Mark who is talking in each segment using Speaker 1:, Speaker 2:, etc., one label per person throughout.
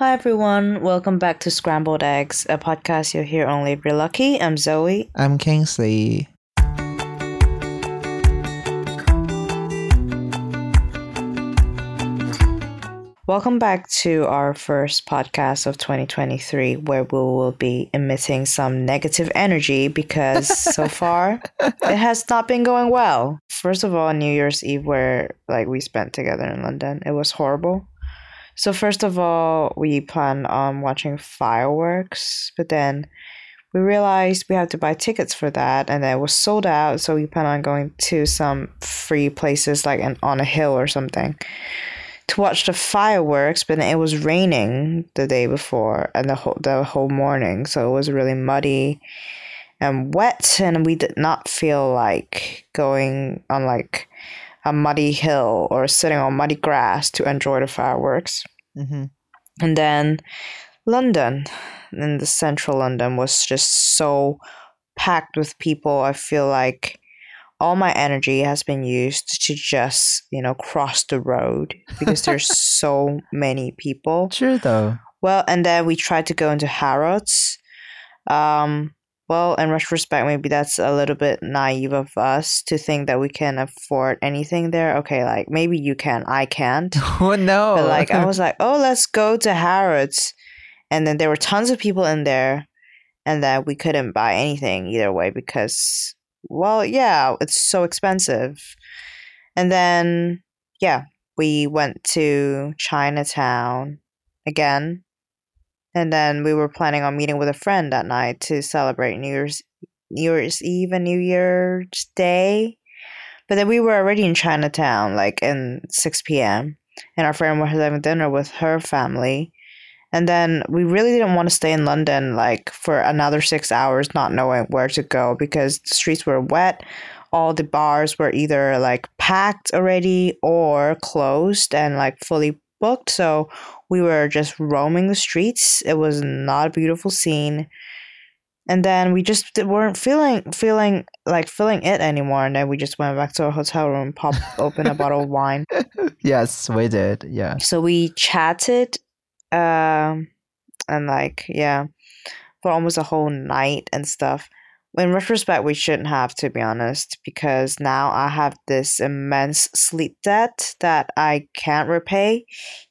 Speaker 1: Hi everyone, welcome back to Scrambled Eggs, a podcast you'll hear only if you're lucky. I'm Zoe.
Speaker 2: I'm Kingsley.
Speaker 1: Welcome back to our first podcast of 2023, where we will be emitting some negative energy because so far it has not been going well. First of all, New Year's Eve, where like we spent together in London, it was horrible. So first of all, we plan on watching fireworks, but then we realized we had to buy tickets for that, and it was sold out. So we plan on going to some free places, like an, on a hill or something to watch the fireworks, but it was raining the day before and the whole the whole morning, so it was really muddy and wet, and we did not feel like going on like a muddy hill or sitting on muddy grass to enjoy the fireworks.
Speaker 2: Mm-hmm.
Speaker 1: And then London, in the central London, was just so packed with people. I feel like all my energy has been used to just you know cross the road because there's so many people
Speaker 2: True though.
Speaker 1: well and then we tried to go into harrods um well in retrospect maybe that's a little bit naive of us to think that we can afford anything there. Okay like maybe you can i can't.
Speaker 2: Oh no.
Speaker 1: but like i was like oh let's go to harrods. And then there were tons of people in there and that we couldn't buy anything either way because well yeah it's so expensive. And then yeah we went to chinatown again and then we were planning on meeting with a friend that night to celebrate new year's new year's eve and new year's day but then we were already in chinatown like in 6 p.m and our friend was having dinner with her family and then we really didn't want to stay in London like for another six hours, not knowing where to go because the streets were wet. All the bars were either like packed already or closed and like fully booked. So we were just roaming the streets. It was not a beautiful scene. And then we just weren't feeling feeling like feeling it anymore. And then we just went back to our hotel room, popped open a bottle of wine.
Speaker 2: yes, we did. Yeah.
Speaker 1: So we chatted um and like yeah for almost a whole night and stuff in retrospect we shouldn't have to be honest because now i have this immense sleep debt that i can't repay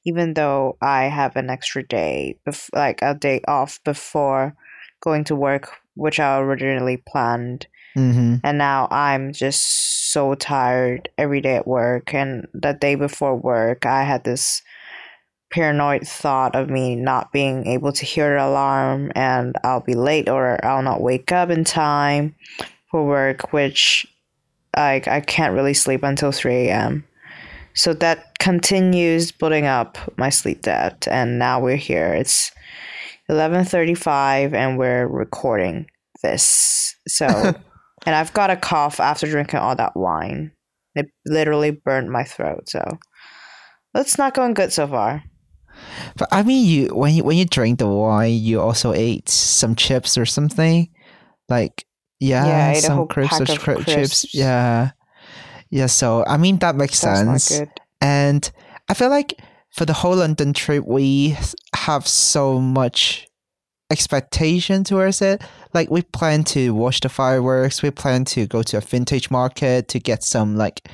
Speaker 1: even though i have an extra day bef- like a day off before going to work which i originally planned
Speaker 2: Mm-hmm.
Speaker 1: and now i'm just so tired every day at work and the day before work i had this paranoid thought of me not being able to hear the alarm and I'll be late or I'll not wake up in time for work, which I, I can't really sleep until 3 a.m. So that continues building up my sleep debt and now we're here. It's 11:35 and we're recording this. So and I've got a cough after drinking all that wine. It literally burned my throat. So it's not going good so far.
Speaker 2: But I mean, you when you when you drink the wine, you also ate some chips or something, like yeah,
Speaker 1: Yeah, I ate a
Speaker 2: some crisps or
Speaker 1: of
Speaker 2: cri- chips. Yeah, yeah. So I mean, that makes
Speaker 1: That's
Speaker 2: sense. And I feel like for the whole London trip, we have so much expectation towards it. Like we plan to watch the fireworks. We plan to go to a vintage market to get some like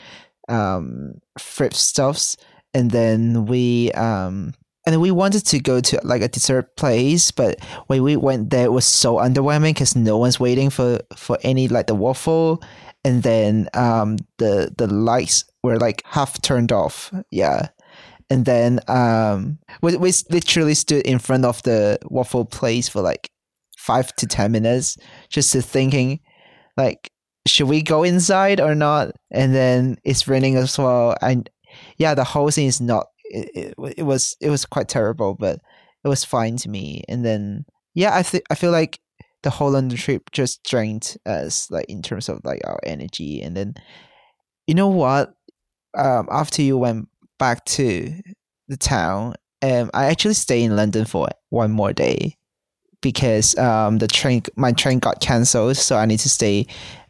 Speaker 2: um thrift stuffs, and then we um and we wanted to go to like a dessert place, but when we went there, it was so underwhelming because no one's waiting for for any like the waffle, and then um the the lights were like half turned off. Yeah, and then um we we literally stood in front of the waffle place for like five to ten minutes, just to thinking, like, should we go inside or not? And then it's raining as well, and yeah, the whole thing is not. It, it, it was it was quite terrible, but it was fine to me. And then yeah, I think I feel like the whole London trip just drained us, like in terms of like our energy. And then you know what? Um, after you went back to the town, um, I actually stayed in London for one more day because um the train my train got cancelled, so I need to stay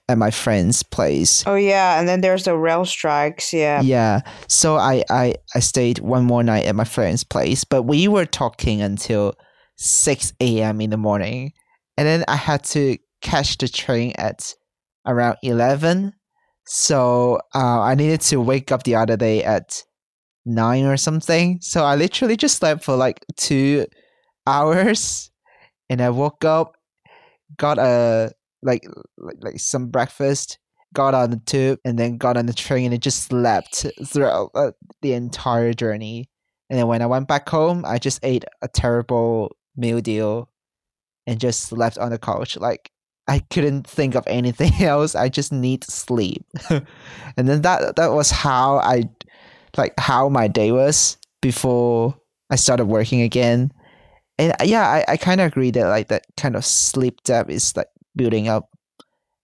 Speaker 2: at my friend's place.
Speaker 1: Oh yeah, and then there's the rail strikes. Yeah.
Speaker 2: Yeah. So I, I I stayed one more night at my friend's place, but we were talking until six a.m. in the morning, and then I had to catch the train at around eleven. So uh, I needed to wake up the other day at nine or something. So I literally just slept for like two hours, and I woke up, got a like like, like some breakfast, got on the tube, and then got on the train, and it just slept throughout uh, the entire journey. And then when I went back home, I just ate a terrible meal deal, and just slept on the couch. Like I couldn't think of anything else. I just need sleep. and then that that was how I like how my day was before I started working again. And yeah, I, I kind of agree that like that kind of sleep debt is like building up.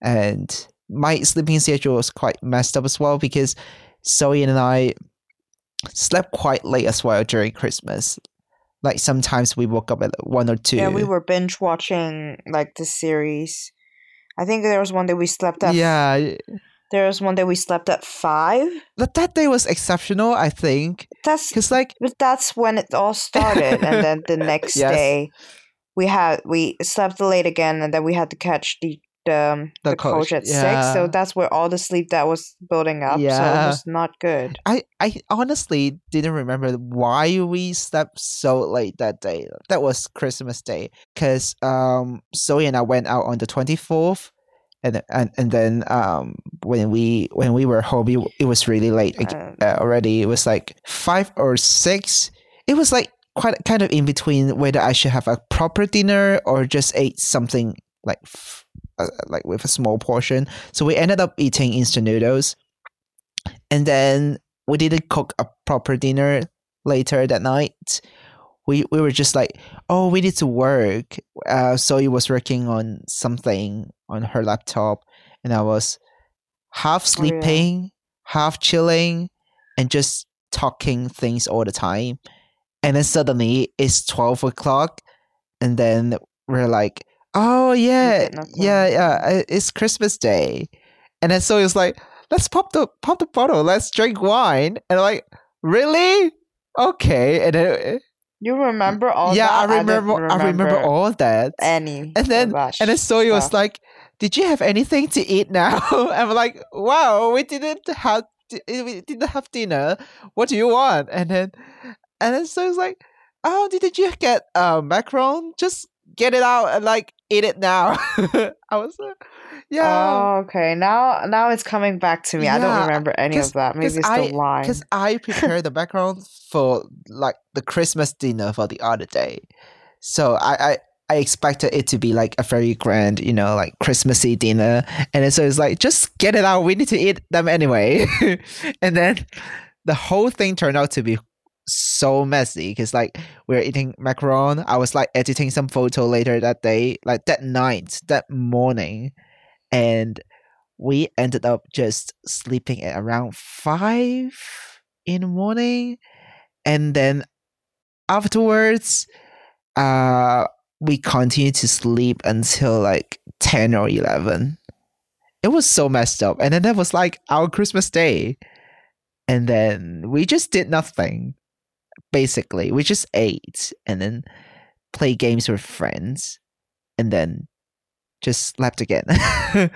Speaker 2: And my sleeping schedule was quite messed up as well because Zoe and I slept quite late as well during Christmas. Like sometimes we woke up at one or two.
Speaker 1: Yeah, we were binge watching like the series. I think there was one day we slept at.
Speaker 2: Yeah,
Speaker 1: There was one day we slept at five.
Speaker 2: but that day was exceptional. I think
Speaker 1: That's
Speaker 2: because like
Speaker 1: but that's when it all started, and then the next
Speaker 2: Yes.
Speaker 1: day we had we slept late again, and then we had to catch the the, um,
Speaker 2: The
Speaker 1: the, coach,
Speaker 2: coach,
Speaker 1: at six. So that's where all the sleep that was building up. So
Speaker 2: Yeah.
Speaker 1: it was not good.
Speaker 2: I, I honestly didn't remember why we slept so late that day. That was Christmas Day because um Zoe and I went out on the twenty fourth, and and and then um when we when we were home, it, it was really late
Speaker 1: Uh,
Speaker 2: uh, already. It was like five or six. It was like quite kind of in between whether I should have a proper dinner or just ate something like f- uh, like with a small portion. So we ended up eating instant noodles, and then we didn't cook a proper dinner later that night. We we were just like, oh, we need to work. Uh, Zoe was working on something on her laptop, and I was half
Speaker 1: Oh, yeah.
Speaker 2: sleeping, half chilling, and just talking things all the time. And then suddenly it's twelve o'clock, and then we're like, oh yeah, yeah, yeah, uh, it's Christmas Day, and then so it's like, let's pop the pop the bottle, let's drink wine, and I'm like, really? Okay, and then
Speaker 1: you remember all
Speaker 2: yeah,
Speaker 1: that?
Speaker 2: I
Speaker 1: didn't
Speaker 2: remember, I remember all of that,
Speaker 1: any.
Speaker 2: and then and then Zoe was like, "Did you have anything to eat now?" And I'm like, "Wow, we didn't have we didn't have dinner. What do you want?" And then and then so it's like, "Oh, didn't you get uh, macaron? Just get it out and like eat it now." I was like, "Yeah."
Speaker 1: Oh, okay. Now, now it's coming back to me. I don't remember any of that. Maybe it's
Speaker 2: I-
Speaker 1: the wine.
Speaker 2: because I prepared the macaron for like the Christmas dinner for the other day, so I, I I expected it to be like a very grand, you know, like Christmassy dinner, and then so it's like just get it out. We need to eat them anyway, and then the whole thing turned out to be so messy because like we are eating macaron. I was like editing some photo later that day, like that night, that morning, and we ended up just sleeping at around five in the morning. And then afterwards uh we continued to sleep until like 10 or 11 it was so messed up. And then that was like our christmas day. And then we just did nothing basically we just ate and then play games with friends and then just slept again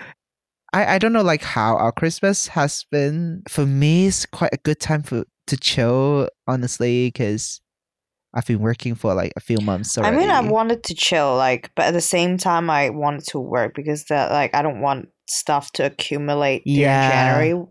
Speaker 2: I, I don't know like how our Christmas has been. For me, it's quite a good time for to chill, honestly, because I've been working for like a few months already.
Speaker 1: I mean, I wanted to chill, like, but at the same time, I wanted to work because that, like, I don't want stuff to accumulate
Speaker 2: Yeah.
Speaker 1: January.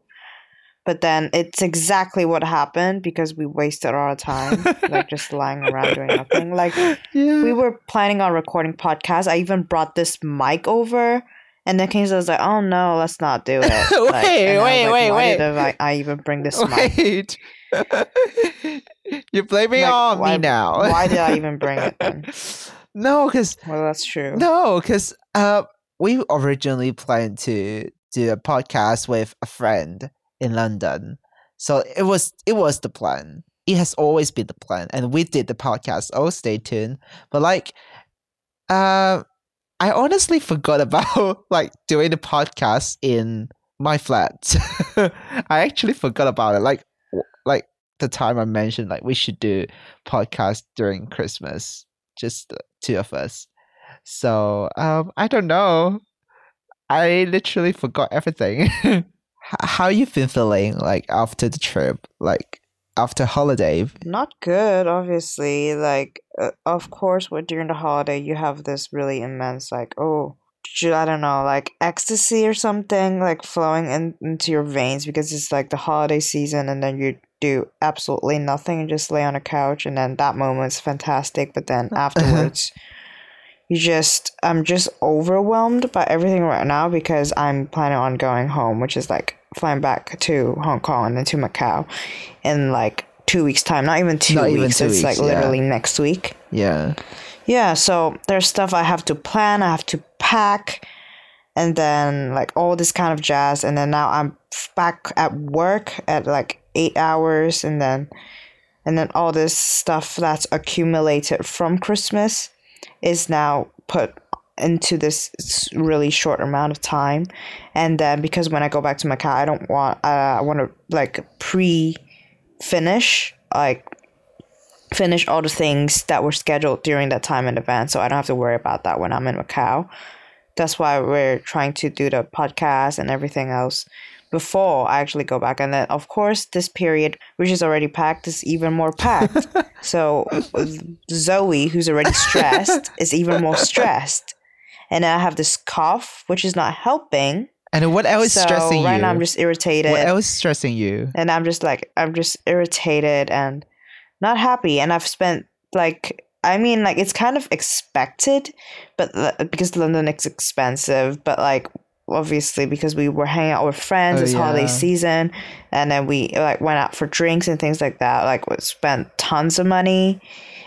Speaker 1: But then it's exactly what happened because we wasted our time, like, just lying around doing nothing. Like,
Speaker 2: yeah.
Speaker 1: we were planning on recording podcasts. I even brought this mic over, and then Kingsley was like, "Oh no, let's not do it." Like,
Speaker 2: Wait, wait,
Speaker 1: like,
Speaker 2: wait,
Speaker 1: why
Speaker 2: wait.
Speaker 1: Did I, I even bring this mic?
Speaker 2: You're blaming
Speaker 1: Like,
Speaker 2: on
Speaker 1: why-
Speaker 2: me now.
Speaker 1: why did I even bring it then?
Speaker 2: no, because
Speaker 1: Well, that's true.
Speaker 2: No, because uh, we originally planned to do a podcast with a friend in London, so it was it was the plan. It has always been the plan, and we did the podcast. Oh, stay tuned. But like, uh, I honestly forgot about like doing the podcast in my flat. I actually forgot about it. Like like the time I mentioned like we should do podcast during Christmas, just two of us. So um I don't know. I literally forgot everything. How you been feeling like after the trip? Like after holiday?
Speaker 1: Not good, obviously. Like, uh, of course, with during the holiday, you have this really immense, like, oh, I don't know, like ecstasy or something, like flowing in, into your veins because it's like the holiday season, and then you do absolutely nothing and just lay on a couch, and then that moment's fantastic. But then afterwards, you just, I'm just overwhelmed by everything right now because I'm planning on going home, which is like flying back to Hong Kong and then to Macau in like two weeks time. Not even two
Speaker 2: Not
Speaker 1: weeks.
Speaker 2: even two
Speaker 1: it's
Speaker 2: weeks,
Speaker 1: like
Speaker 2: yeah.
Speaker 1: literally next week.
Speaker 2: Yeah.
Speaker 1: Yeah, so there's stuff I have to plan, I have to pack, and then like all this kind of jazz. And then now I'm back at work at like eight hours, and then and then all this stuff that's accumulated from Christmas is now put into this really short amount of time. And then because when I go back to Macau, I don't want uh, I want to like pre finish like finish all the things that were scheduled during that time in advance so I don't have to worry about that when I'm in Macau. That's why we're trying to do the podcast and everything else before I actually go back. And then, of course, this period, which is already packed, is even more packed. so Zoe, who's already stressed, is even more stressed. And I have this cough, which is not helping.
Speaker 2: And what else is
Speaker 1: so
Speaker 2: stressing
Speaker 1: right
Speaker 2: you?
Speaker 1: now I'm just irritated
Speaker 2: what else is stressing you?
Speaker 1: and I'm just like I'm just irritated and not happy and I've spent like I mean like it's kind of expected but uh, because London is expensive but like obviously because we were hanging out with friends
Speaker 2: Oh,
Speaker 1: this holiday season and then we like went out for drinks and things like that like we spent tons of money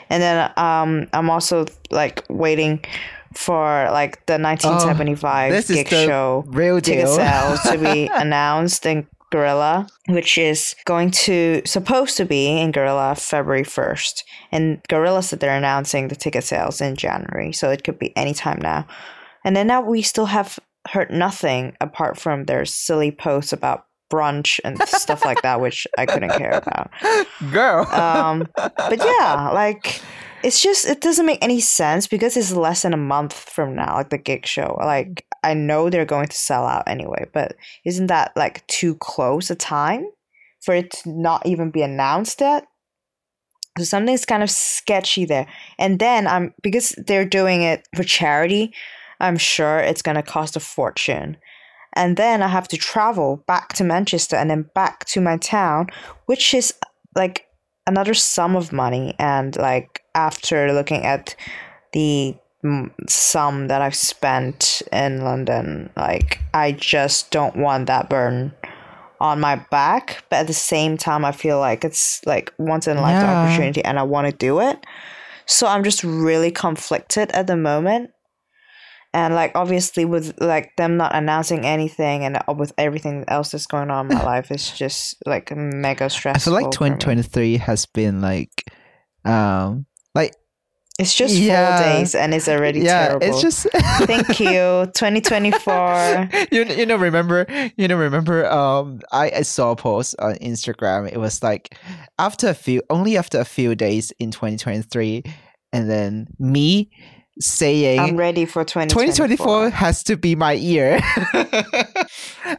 Speaker 1: and then um I'm also like waiting for like the 1975
Speaker 2: Oh,
Speaker 1: gig show
Speaker 2: Real
Speaker 1: ticket
Speaker 2: deal.
Speaker 1: sales to be announced in Gorilla, which is going to supposed to be in Gorilla February first. And Gorilla said they're announcing the ticket sales in January, so it could be any time now. And then now we still have heard nothing apart from their silly posts about brunch and stuff like that, which I couldn't care about.
Speaker 2: Girl.
Speaker 1: Um, but yeah, like it's just it doesn't make any sense because it's less than a month from now, like the gig show. Like I know they're going to sell out anyway, but isn't that like too close a time for it to not even be announced yet? So something's kind of sketchy there. And then I'm because they're doing it for charity, I'm sure it's gonna cost a fortune. And then I have to travel back to Manchester and then back to my town, which is like another sum of money. And like after looking at the mm, sum that I've spent in London, like I just don't want that burden on my back. But at the same time, I feel like it's like once in a lifetime
Speaker 2: Yeah.
Speaker 1: opportunity and I want to do it. So I'm just really conflicted at the moment. And like obviously with like them not announcing anything and uh, with everything else that's going on in my life, it's just like mega
Speaker 2: I
Speaker 1: stressful.
Speaker 2: feel like 2023 has been like, um, like
Speaker 1: It's just
Speaker 2: Yeah.
Speaker 1: four days and it's already
Speaker 2: yeah,
Speaker 1: terrible.
Speaker 2: it's just.
Speaker 1: Thank you, 2024.
Speaker 2: you you know remember you know remember um I, I saw a post on Instagram. It was like after a few only after a few days in 2023, and then me saying
Speaker 1: I'm ready for 2024.
Speaker 2: 2024 has to be my year. I,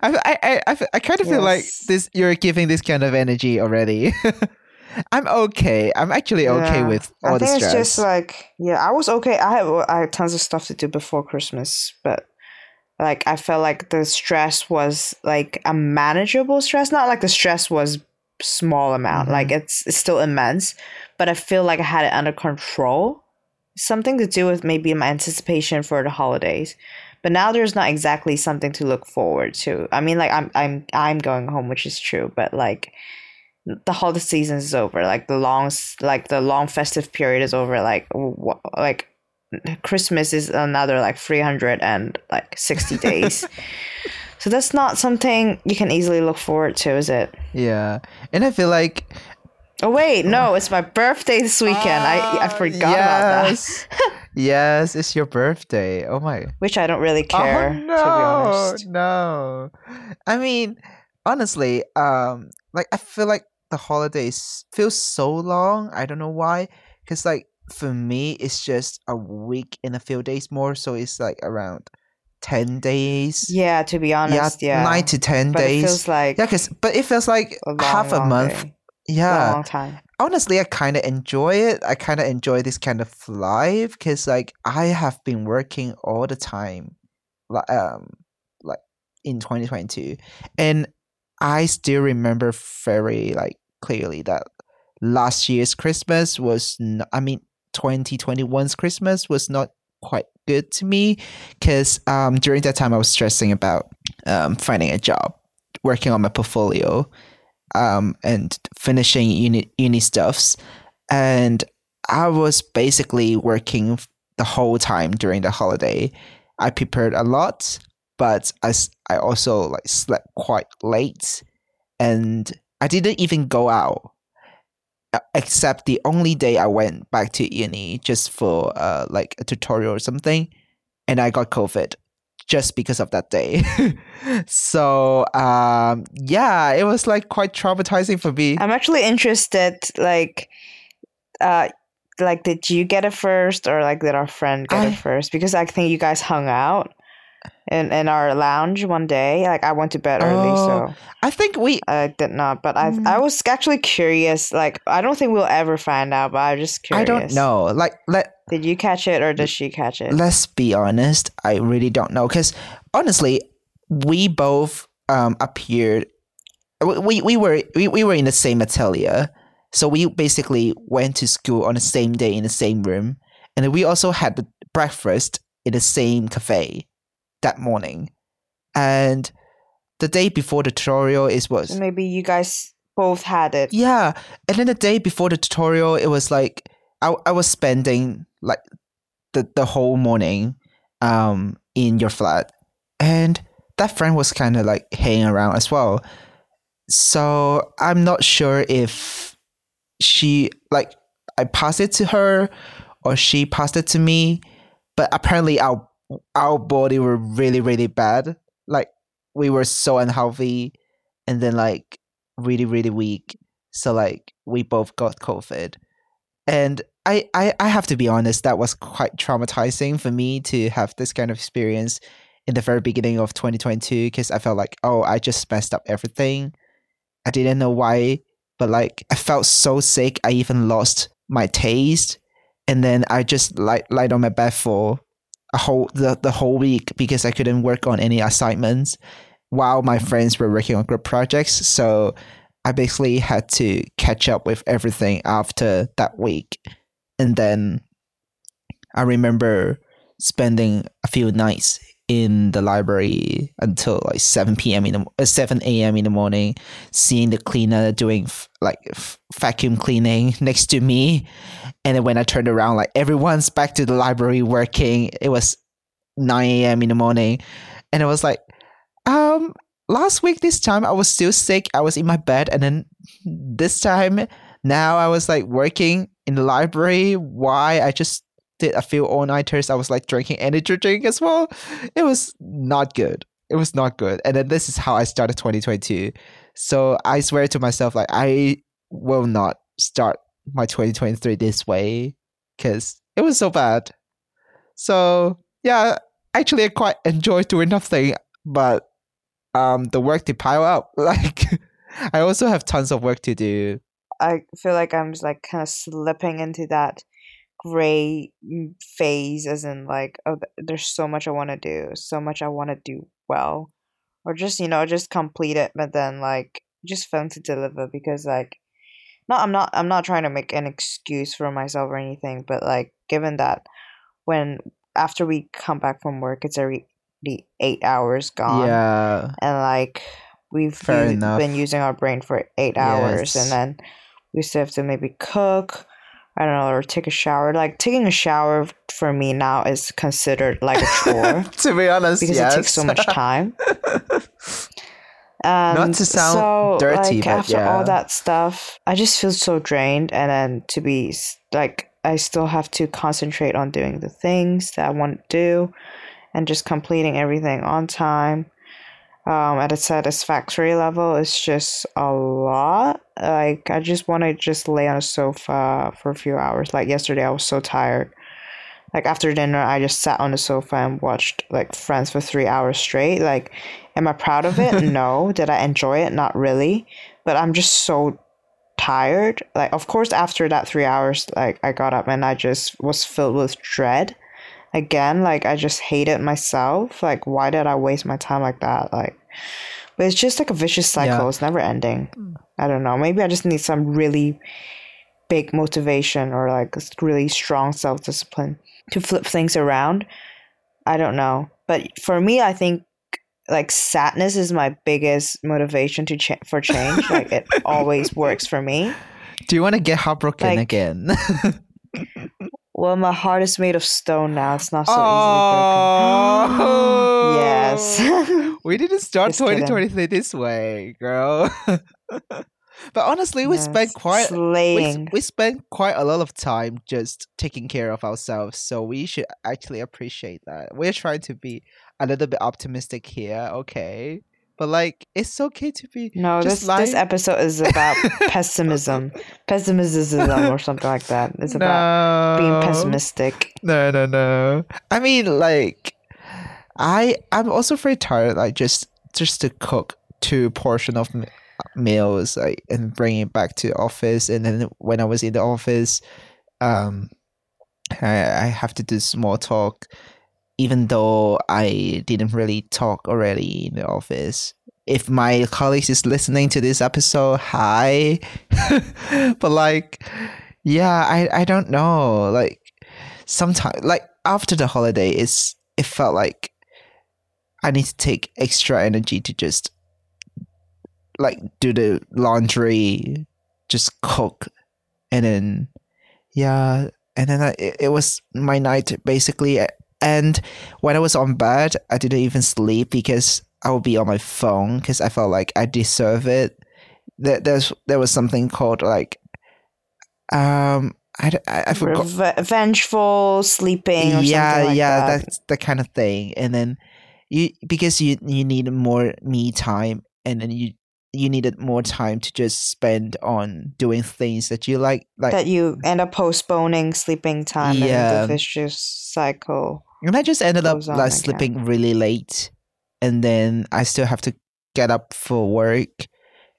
Speaker 2: I, I, I, kind of feel like this. You're giving this kind of energy already. I'm okay. I'm actually okay
Speaker 1: Yeah.
Speaker 2: with all
Speaker 1: I
Speaker 2: the
Speaker 1: think
Speaker 2: stress.
Speaker 1: it's just like yeah, I was okay. I have I had tons of stuff to do before Christmas, but like I felt like the stress was like a manageable stress. Not like the stress was small amount.
Speaker 2: Mhm.
Speaker 1: Like it's, it's still immense, but I feel like I had it under control. Something to do with maybe my anticipation for the holidays. But now there's not exactly something to look forward to. I mean, like I'm I'm I'm going home, which is true, but like the holiday season is over. Like the long, like the long festive period is over. Like wh- like Christmas is another like three hundred and like sixty days. so that's not something you can easily look forward to, is it?
Speaker 2: yeah, and I feel like
Speaker 1: Oh wait, no, it's my birthday this weekend. I I forgot about that.
Speaker 2: yes. Yes, it's your birthday. Oh my.
Speaker 1: which I don't really care
Speaker 2: oh,
Speaker 1: to be
Speaker 2: no. No. I mean, honestly, um, like I feel like the holidays feel so long. I don't know why. Cause like for me, it's just a week and a few days more. So it's like around ten days.
Speaker 1: Yeah, to be honest, yeah,
Speaker 2: nine to ten
Speaker 1: but
Speaker 2: days.
Speaker 1: it feels like
Speaker 2: yeah, cause but it feels like
Speaker 1: a long,
Speaker 2: half a month.
Speaker 1: day.
Speaker 2: Yeah,
Speaker 1: long, long time.
Speaker 2: honestly, I kind of enjoy it. I kind of enjoy this kind of life because, like, I have been working all the time, like, um, like in 2022, and I still remember very like clearly that last year's Christmas was, Not, I mean, 2021's Christmas was not quite good to me because um during that time I was stressing about um finding a job, working on my portfolio um, and finishing uni, uni stuffs. And I was basically working the whole time during the holiday. I prepared a lot, but I, I also like slept quite late and I didn't even go out except the only day I went back to uni just for uh, like a tutorial or something and I got COVID just because of that day. so um yeah, it was like quite traumatizing for me.
Speaker 1: I'm actually interested, like, uh, like did you get it first or like did our friend get
Speaker 2: I-
Speaker 1: it first? Because I think you guys hung out in in our lounge one day. Like I went to bed early, so
Speaker 2: I think we
Speaker 1: I did not. But I I
Speaker 2: Mm.
Speaker 1: was actually curious. Like I don't think we'll ever find out. But I was just curious.
Speaker 2: I don't know. Like let
Speaker 1: Did you catch it or did she catch it?
Speaker 2: let's be honest, I really don't know cuz honestly, we both um appeared we, we, we were we, we were in the same atelier. So we basically went to school on the same day in the same room and we also had the breakfast in the same cafe that morning. And the day before the tutorial is was
Speaker 1: Maybe you guys both had it.
Speaker 2: Yeah, and then the day before the tutorial, it was like I I was spending like the the whole morning um in your flat, and that friend was kind of like hanging around as well. So I'm not sure if she like I passed it to her or she passed it to me, but apparently our our body were really really bad. Like we were so unhealthy, and then like really really weak. So like we both got covid. And I, I i have to be honest that was quite traumatizing for me to have this kind of experience in the very beginning of 2022 because i felt like oh i just messed up everything. I didn't know why but like i felt so sick i even lost my taste. And then i just lied, lied on my bed for a whole the, the whole week because i couldn't work on any assignments while my friends were working on group projects. So I basically had to catch up with everything after that week. And then I remember spending a few nights in the library until like 7 p.m. in the uh, 7 a.m. in the morning, seeing the cleaner doing f- like f- vacuum cleaning next to me. And then when I turned around, like everyone's back to the library working. It was 9 a.m. in the morning. And I was like, um, last week this time I was still sick. I was in my bed, and then this time now I was like working in the library. Why I just did a few all nighters. I was like drinking energy drink as well. It was not good. It was not good. And then this is how I started 2022. So I swear to myself, like I will not start my 2023 this way because it was so bad. So yeah, actually I quite enjoy doing nothing, but um the work to pile up. Like I also have tons of work to do.
Speaker 1: I feel like I'm just like kind of slipping into that gray mm, phase, as in like, oh, there's so much I want to do, so much I want to do well, or just you know just complete it, but then like just fail to deliver because like, no, I'm not I'm not trying to make an excuse for myself or anything, but like given that when after we come back from work, it's already eight hours gone
Speaker 2: Yeah.
Speaker 1: and like we've
Speaker 2: enough.
Speaker 1: been using our brain for eight hours
Speaker 2: Yes.
Speaker 1: and then we still have to maybe cook i don't know or take a shower like taking a shower for me now is considered like a chore
Speaker 2: to be honest,
Speaker 1: because
Speaker 2: yes.
Speaker 1: it takes so much time and
Speaker 2: to sound
Speaker 1: so,
Speaker 2: dirty,
Speaker 1: like,
Speaker 2: but
Speaker 1: after
Speaker 2: yeah.
Speaker 1: all that stuff i just feel so drained and then to be like I still have to concentrate on doing the things that I want to do and just completing everything on time. Um, at a satisfactory level, it's just a lot. Like I just want to just lay on a sofa for a few hours. Like yesterday, I was so tired. Like after dinner, I just sat on the sofa and watched like Friends for three hours straight. Like, am I proud of it? no. Did I enjoy it? Not really. But I'm just so tired. Like, of course, after that three hours, like I got up and I just was filled with dread. Again, like I just hated myself. Like, why did I waste my time like that? Like, but it's just like a vicious cycle.
Speaker 2: Yeah.
Speaker 1: It's never ending. Hmm. I don't know. Maybe I just need some really big motivation or like really strong self discipline to flip things around. I don't know. But for me, I think like sadness is my biggest motivation to cha- for change. like it always works for me.
Speaker 2: Do you want to get heartbroken
Speaker 1: Like-
Speaker 2: again?
Speaker 1: Well, my heart is made of stone now. It's not so
Speaker 2: Oh.
Speaker 1: easily broken. Mm, yes.
Speaker 2: we didn't start
Speaker 1: Just kidding.
Speaker 2: 2023 this way, girl. But honestly, we
Speaker 1: Yes,
Speaker 2: spent quite we, we spent quite a lot of time just taking care of ourselves, so we should actually appreciate that. We're trying to be a little bit optimistic here, okay? But like, it's okay to be
Speaker 1: No,
Speaker 2: just
Speaker 1: this this episode is about pessimism, pessimism, or something like that. It's about being pessimistic.
Speaker 2: No, no, no. I mean, like, I I'm also very tired. Like, just just to cook two portion of meals, like, and bring it back to the office. And then when I was in the office, um, I I have to do small talk, even though I didn't really talk already in the office. If my colleagues is listening to this episode, hi. but like, yeah, I I don't know. Like sometimes like after the holiday it's it felt like I need to take extra energy to just like do the laundry, just cook and then yeah, and then I, it, it was my night basically and when I was on bed I didn't even sleep because I would be on my phone because I felt like I deserve it. There, there's there was something called like um I, I, I forgot
Speaker 1: Reve- vengeful sleeping or
Speaker 2: yeah
Speaker 1: something like
Speaker 2: yeah
Speaker 1: that.
Speaker 2: that's the kind of thing and then you because you you need more me time and then you you needed more time to just spend on doing things that you like like
Speaker 1: that you end up postponing sleeping time
Speaker 2: Yeah.
Speaker 1: and the vicious cycle.
Speaker 2: and i just ended up like
Speaker 1: again.
Speaker 2: sleeping really late and then i still have to get up for work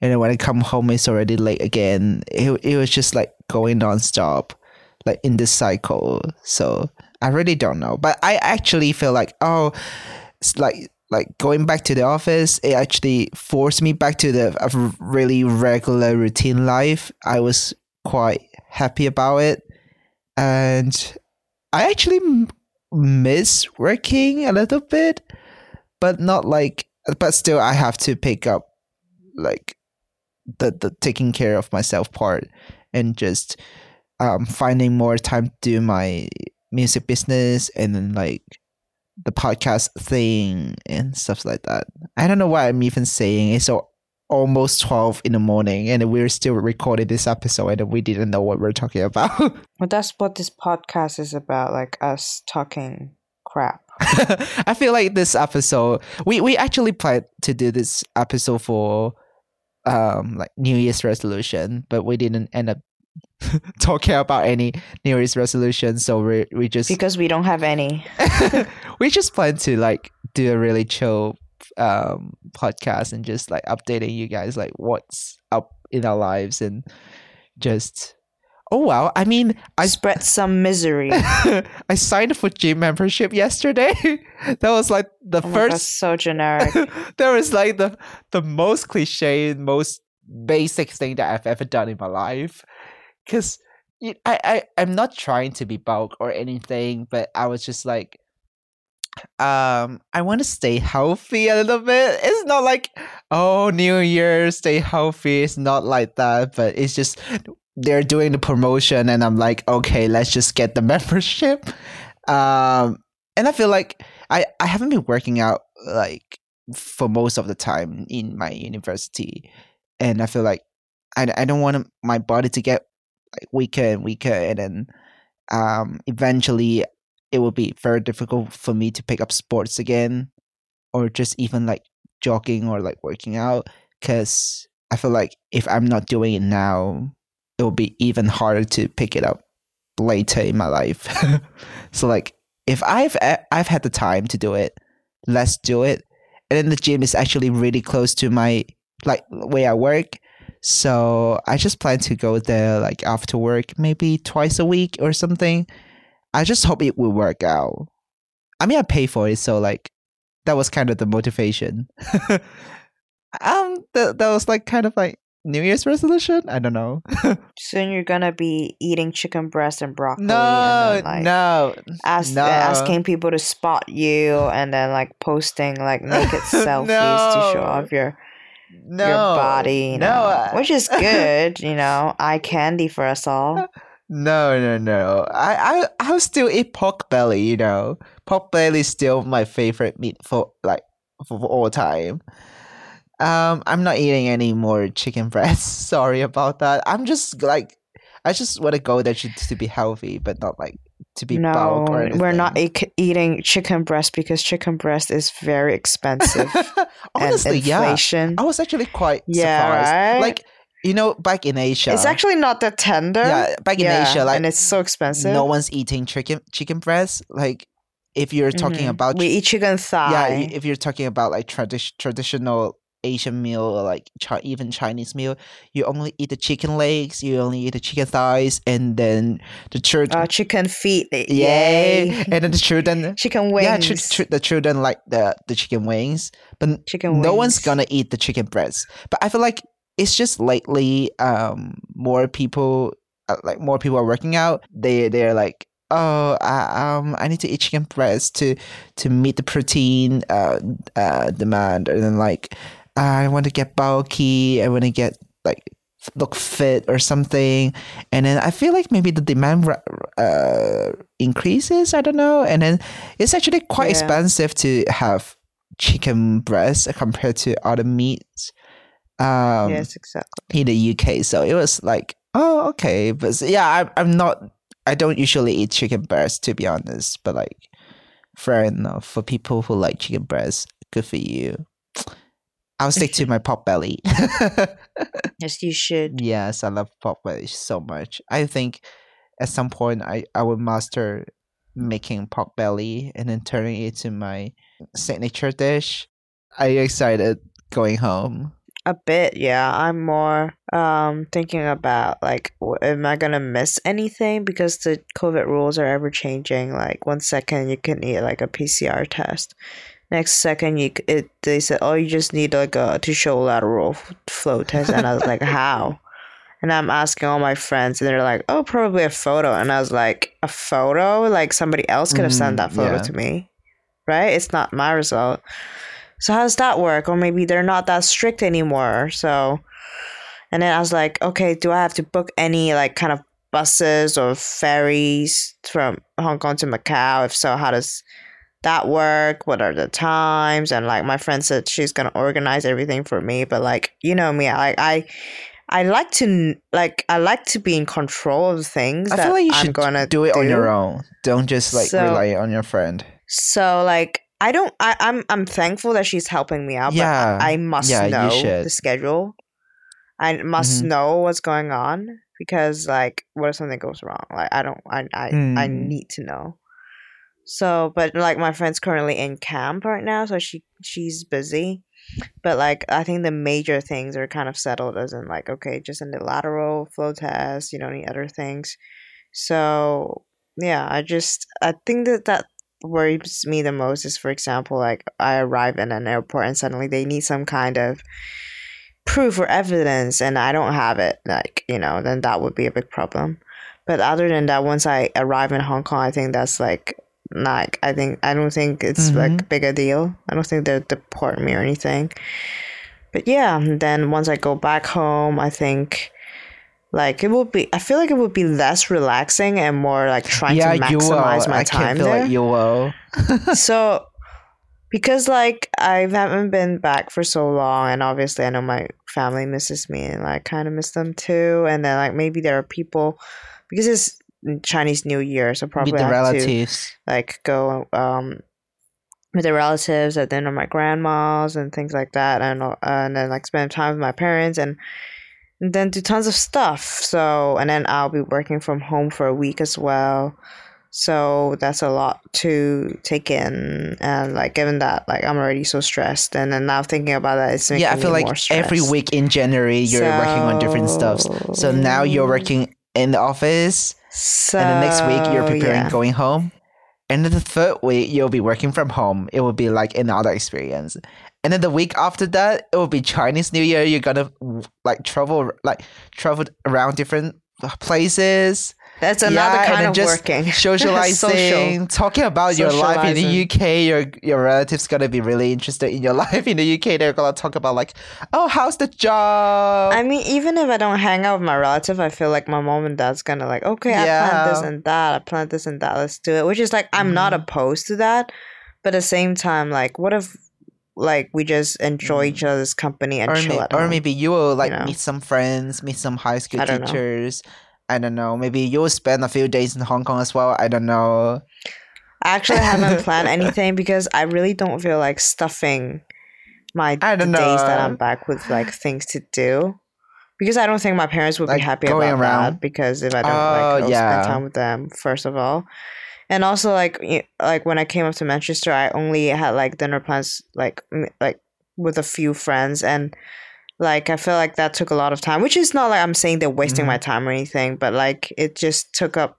Speaker 2: and then when i come home it's already late again it, it was just like going nonstop like in this cycle so i really don't know but i actually feel like oh like like going back to the office it actually forced me back to the really regular routine life. I was quite happy about it. And i actually miss working a little bit but not like but still i have to pick up like the the taking care of myself part and just um finding more time to do my music business and then like the podcast thing and stuff like that. I don't know why I'm even saying. It's al- almost 12 in the morning and we're still recording this episode and we didn't know what we're talking about.
Speaker 1: Well, that's what this podcast is about, like us talking crap.
Speaker 2: I feel like this episode we we actually planned to do this episode for um like New Year's resolution, but we didn't end up talking about any New Year's resolution, so we we just
Speaker 1: Because we don't have any.
Speaker 2: we just plan to like do a really chill um podcast and just like updating you guys like what's up in our lives and just oh wow i mean i
Speaker 1: Spread some misery.
Speaker 2: i signed for gym membership yesterday that was like the
Speaker 1: Oh my God,
Speaker 2: first
Speaker 1: so generic.
Speaker 2: that was like the the most cliche most basic thing that i've ever done in my life because I, I i'm not trying to be bulk or anything but i was just like um i want to stay healthy a little bit. It's not like oh new year stay healthy. It's not like that but it's just they're doing the promotion and i'm like okay let's just get the membership. Um and i feel like i i haven't been working out like for most of the time in my university. And i feel like i, I don't want my body to get like weaker and weaker and then um, eventually it will be very difficult for me to pick up sports again, or just even like jogging or like working out, because I feel like if I'm not doing it now, it will be even harder to pick it up later in my life. so like if I've I've had the time to do it, let's do it. And then the gym is actually really close to my like where I work. So I just plan to go there like after work, maybe twice a week or something. I just hope it will work out. I mean I pay for it, so like that was kind of the motivation. um that that was like kind of like New Year's resolution? I don't know.
Speaker 1: Soon you're gonna be eating chicken breast and broccoli.
Speaker 2: no,
Speaker 1: and like,
Speaker 2: no,
Speaker 1: ask,
Speaker 2: no.
Speaker 1: asking people to spot you, and then like posting like naked selfies to show off your
Speaker 2: no,
Speaker 1: your body. You
Speaker 2: no,
Speaker 1: know,
Speaker 2: I-
Speaker 1: which is good. You know, eye candy for us all.
Speaker 2: No, no, no. I, I, I'll still eat pork belly. You know, pork belly is still my favorite meat for like for, for all time. Um, I'm not eating any more chicken breasts. Sorry about that. I'm just like, I just want to go there to, to be healthy, but not like to be
Speaker 1: No, we're not e- eating chicken breast because chicken breast is very expensive.
Speaker 2: Honestly, yeah.
Speaker 1: inflation.
Speaker 2: I was actually quite
Speaker 1: Yeah,
Speaker 2: surprised.
Speaker 1: right?
Speaker 2: Like, you know, back in Asia,
Speaker 1: It's actually not that tender.
Speaker 2: yeah, back in
Speaker 1: Yeah,
Speaker 2: Asia, like
Speaker 1: and it's so expensive.
Speaker 2: no one's eating chicken chicken breast. Like, if you're talking
Speaker 1: Mhm.
Speaker 2: about
Speaker 1: we eat chicken thigh.
Speaker 2: i- if you're talking about like tradi- traditional Asian meal or like chi- even Chinese meal, you only eat the chicken legs, you only eat the chicken thighs, and then the children,
Speaker 1: uh, chicken feet.
Speaker 2: yay,
Speaker 1: Yay.
Speaker 2: and then the children.
Speaker 1: chicken wings.
Speaker 2: Yeah, ch- ch- the children like the the chicken wings, but
Speaker 1: chicken
Speaker 2: no one's gonna eat the chicken breasts. But I feel like it's just lately, um, more people, uh, like more people are working out. They they're like, oh, I, um, I need to eat chicken breast to to meet the protein uh, uh demand, and then like, I want to get bulky. I want to get like look fit or something and then i feel like maybe the demand uh increases i don't know and then it's actually quite
Speaker 1: Yeah.
Speaker 2: expensive to have chicken breast compared to other meats um
Speaker 1: yes, exactly.
Speaker 2: in the uk so it was like oh okay but yeah I, i'm not i don't usually eat chicken breast to be honest but like fair enough for people who like chicken breast good for you i'll stick to my pork belly
Speaker 1: Yes, you should.
Speaker 2: Yes, I love pork belly so much. I think at some point I, I will master making pork belly and then turning it to my signature dish. Are you excited going home?
Speaker 1: A bit, yeah. I'm more um thinking about like, w- am I gonna miss anything because the COVID rules are ever changing. Like one second you can eat like a PCR test, next second you it they said oh you just need like a to show lateral flow test, and I was like how, and I'm asking all my friends and they're like oh probably a photo, and I was like a photo like somebody else could have sent
Speaker 2: Mm,
Speaker 1: that photo
Speaker 2: yeah.
Speaker 1: to me, right? It's not my result. So how does that work? Or maybe they're not that strict anymore. So, and then I was like, okay, do I have to book any like kind of buses or ferries from Hong Kong to Macau? If so, how does that work? What are the times? And like my friend said, she's gonna organize everything for me. But like you know me, I I. I like to like I like to be in control of things
Speaker 2: I feel like you
Speaker 1: I'm
Speaker 2: should
Speaker 1: gonna
Speaker 2: do it on your own. Don't just like
Speaker 1: So-
Speaker 2: rely on your friend.
Speaker 1: So like I don't I, I'm I'm thankful that she's helping me out,
Speaker 2: Yeah.
Speaker 1: but I, I must
Speaker 2: Yeah,
Speaker 1: know the schedule. I must
Speaker 2: Mhm.
Speaker 1: know what's going on because like what if something goes wrong? Like I don't I I, I
Speaker 2: Mm.
Speaker 1: need to know. So but like my friend's currently in camp right now, so she she's busy. But like I think the major things are kind of settled as in like, okay, just in the lateral flow test, you know, any other things. So yeah, I just I think that that worries me the most is for example like i arrive in an airport and suddenly they need some kind of proof or evidence and i don't have it like you know then that would be a big problem but other than that once i arrive in hong kong i think that's like like i think i don't think it's like
Speaker 2: Mhm.
Speaker 1: a big a deal i don't think they'll deport me or anything but yeah then once i go back home i think like it would be i feel like it would be less relaxing and more like trying
Speaker 2: yeah,
Speaker 1: to maximize my
Speaker 2: I
Speaker 1: time there
Speaker 2: like you will.
Speaker 1: so because like I haven't been back for so long and obviously I know my family misses me and like kind of miss them too and then like maybe there are people because it's Chinese New Year, so probably
Speaker 2: With the
Speaker 1: have to like go um with the relatives at dinner my grandma's and things like that and uh, and then like spend time with my parents and, and then do tons of stuff. So and then i'll be working from home for a week as well. So that's a lot to take in and like given that like i'm already so stressed and then now thinking about that it's making
Speaker 2: Yeah, I feel like every week in January you're working on different stuffs. So now you're working in the office,
Speaker 1: so
Speaker 2: and the next week you're preparing
Speaker 1: yeah.
Speaker 2: going home. And then the third week you'll be working from home. It will be like another experience. And then the week after that, it will be Chinese New Year. You're gonna like travel like travel around different places.
Speaker 1: That's another
Speaker 2: Yeah,
Speaker 1: kind of
Speaker 2: just
Speaker 1: working
Speaker 2: socializing,
Speaker 1: Social.
Speaker 2: talking about your life in the UK. Your your relatives gonna be really interested in your life in the UK. They're gonna talk about like, oh, how's the job?
Speaker 1: I mean, even if I don't hang out with my relative, I feel like my mom and dad's gonna like, okay, yeah. I planned this and that, I planned this and that, let's do it. Which is like, I'm not
Speaker 2: Mhm.
Speaker 1: opposed to that, but at the same time, like, what if like we just enjoy each other's company and
Speaker 2: or,
Speaker 1: chill
Speaker 2: may- or
Speaker 1: home?
Speaker 2: maybe you will like
Speaker 1: know?
Speaker 2: meet some friends, meet some high school
Speaker 1: teachers, know.
Speaker 2: I don't know. Maybe you'll spend a few days in Hong Kong as well. I don't know.
Speaker 1: I actually haven't planned anything because I really don't feel like stuffing my
Speaker 2: I don't
Speaker 1: days that. I'm back with like things to do. Because I don't think my parents would
Speaker 2: Like,
Speaker 1: be happy about
Speaker 2: around?
Speaker 1: that. Because if I don't
Speaker 2: Oh,
Speaker 1: like
Speaker 2: yeah.
Speaker 1: spend time with them, first of all, and also like like when I came up to Manchester, I only had like dinner plans like like with a few friends, and like I feel like that took a lot of time. Which is not like I'm saying they're wasting my time or anything, but like it just took up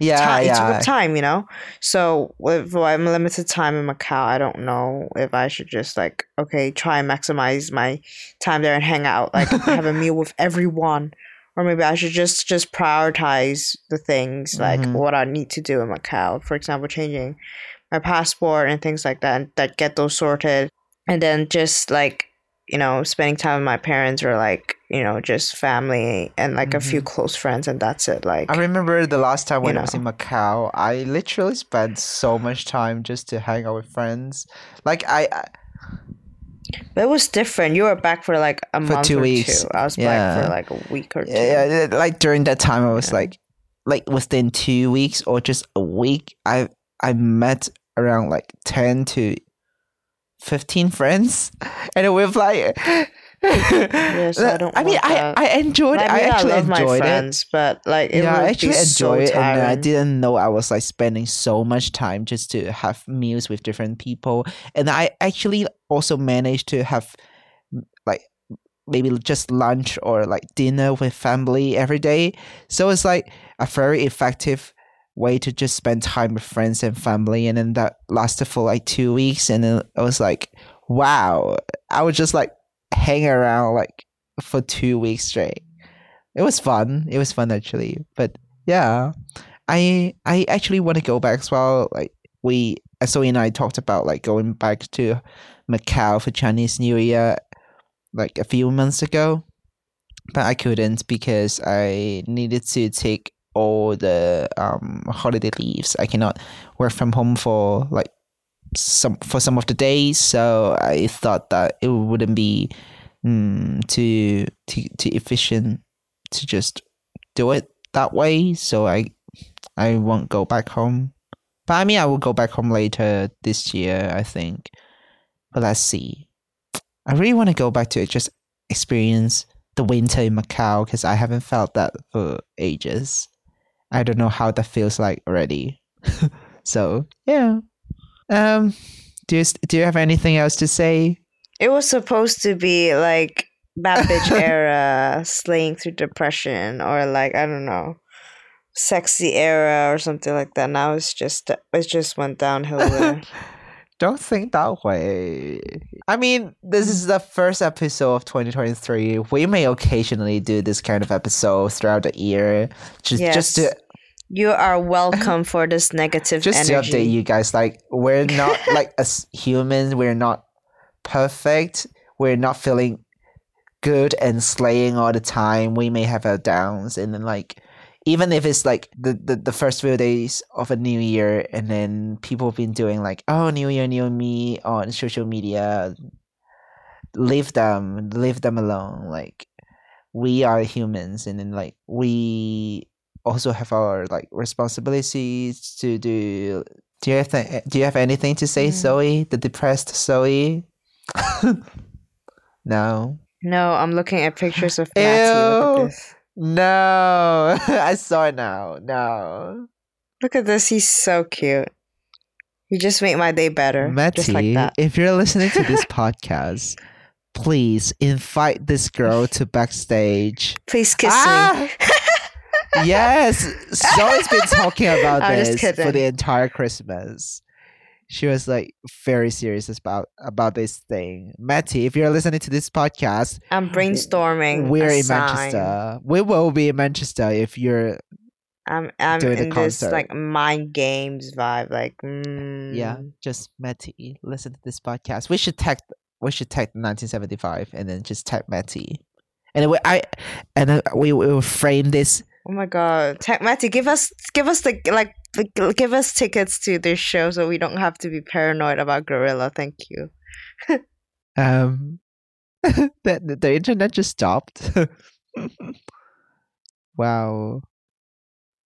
Speaker 2: Mm-hmm. Yeah,
Speaker 1: it took up time, you know. So with I'm limited time in Macau, I don't know if I should just like okay, try and maximize my time there and hang out, like have a meal with everyone, or maybe I should just just prioritize the things like
Speaker 2: Mhm.
Speaker 1: what I need to do in Macau. For example, changing my passport and things like that, and that get those sorted, and then just like you know spending time with my parents or like you know just family and like a few mm-hmm. close friends, and that's it. Like
Speaker 2: I remember the last time when
Speaker 1: you
Speaker 2: I was in Macau, I literally spent so much time just to hang out with friends. Like I, I
Speaker 1: But it was different. You were back for like a
Speaker 2: For
Speaker 1: month
Speaker 2: two
Speaker 1: or
Speaker 2: weeks.
Speaker 1: two. I was back for like a week or two.
Speaker 2: yeah, yeah, like during that time, I was
Speaker 1: Yeah.
Speaker 2: like, like within two weeks or just a week, I I met around like ten to fifteen friends, and we've like.
Speaker 1: Yes, I don't
Speaker 2: I mean, I. I enjoyed.
Speaker 1: I
Speaker 2: I,
Speaker 1: mean, I,
Speaker 2: actually
Speaker 1: my
Speaker 2: enjoyed it.
Speaker 1: but like it
Speaker 2: yeah, I actually
Speaker 1: be so
Speaker 2: enjoyed it, and I didn't know I was like spending so much time just to have meals with different people, and I actually also managed to have like maybe just lunch or like dinner with family every day. So it's like a very effective way to just spend time with friends and family, and then that lasted for like two weeks, and then I was like, wow, I would just like hang around like for two weeks straight it was fun. It was fun actually. But yeah, I I actually want to go back as well. Like we, Zoe and I talked about like going back to Macau for Chinese New Year, like a few months ago, but I couldn't because I needed to take all the um holiday leaves. I cannot work from home for like some for some of the days, so I thought that it wouldn't be mm, too too too efficient to just do it that way. So I I won't go back home. But I mean, I will go back home later this year, I think. But let's see. I really want to go back to it, just experience the winter in Macau because I haven't felt that for ages. I don't know how that feels like already. so yeah. Um, do you do you have anything else to say?
Speaker 1: It was supposed to be like bad bitch era, slaying through depression, or like I don't know, sexy era or something like that. Now it's just it just went downhill there.
Speaker 2: Don't think that way. I mean, this is the first episode of 2023. We may occasionally do this kind of episode throughout the year, just just to
Speaker 1: Yes. You are welcome for this negative
Speaker 2: just
Speaker 1: energy.
Speaker 2: to update you guys. Like we're not like as humans, we're not perfect. We're not feeling good and slaying all the time. We may have our downs, and then like even if it's like the, the, the first few days of a new year and then people have been doing like oh new year new me on social media leave them leave them alone like we are humans and then like we also have our like responsibilities to do. Do you have th- do you have anything to say,
Speaker 1: Mm.
Speaker 2: Zoe? The depressed Zoe? no.
Speaker 1: No, I'm looking at pictures of Matty. Look at this.
Speaker 2: No, I saw it now. No,
Speaker 1: Look at this. He's so cute. He just made my day better. just like
Speaker 2: Matty,
Speaker 1: that.
Speaker 2: if you're listening to this podcast, please invite this girl to backstage.
Speaker 1: Please kiss
Speaker 2: Ah!
Speaker 1: me.
Speaker 2: Yes, Zoe's been talking about
Speaker 1: I'm
Speaker 2: this for the entire Christmas. She was like very serious about about this thing. Matty, if you're listening to this podcast,
Speaker 1: I'm brainstorming.
Speaker 2: we're in
Speaker 1: sign.
Speaker 2: Manchester. We will be in Manchester if you're
Speaker 1: I'm I'm
Speaker 2: doing the
Speaker 1: in this like mind games vibe. Like mm,
Speaker 2: yeah, just Matty. Listen to this podcast. We should tag we should tag 1975 and then just tag Matty. And then we, I and then we will frame this.
Speaker 1: Oh my god, Tech Matty, give us give us the like give us tickets to this show so we don't have to be paranoid about Gorilla. Thank you.
Speaker 2: Um, the the the internet just stopped. wow.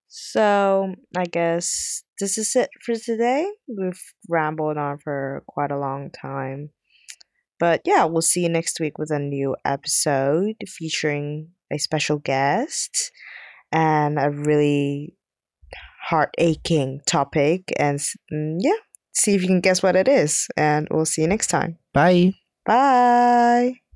Speaker 1: So I guess this is it for today. We've rambled on for quite a long time. But yeah, we'll see you next week with a new episode featuring a special guest and a really heart aching topic. And mm, yeah, see if you can guess what it is. And we'll see you next time.
Speaker 2: Bye.
Speaker 1: Bye.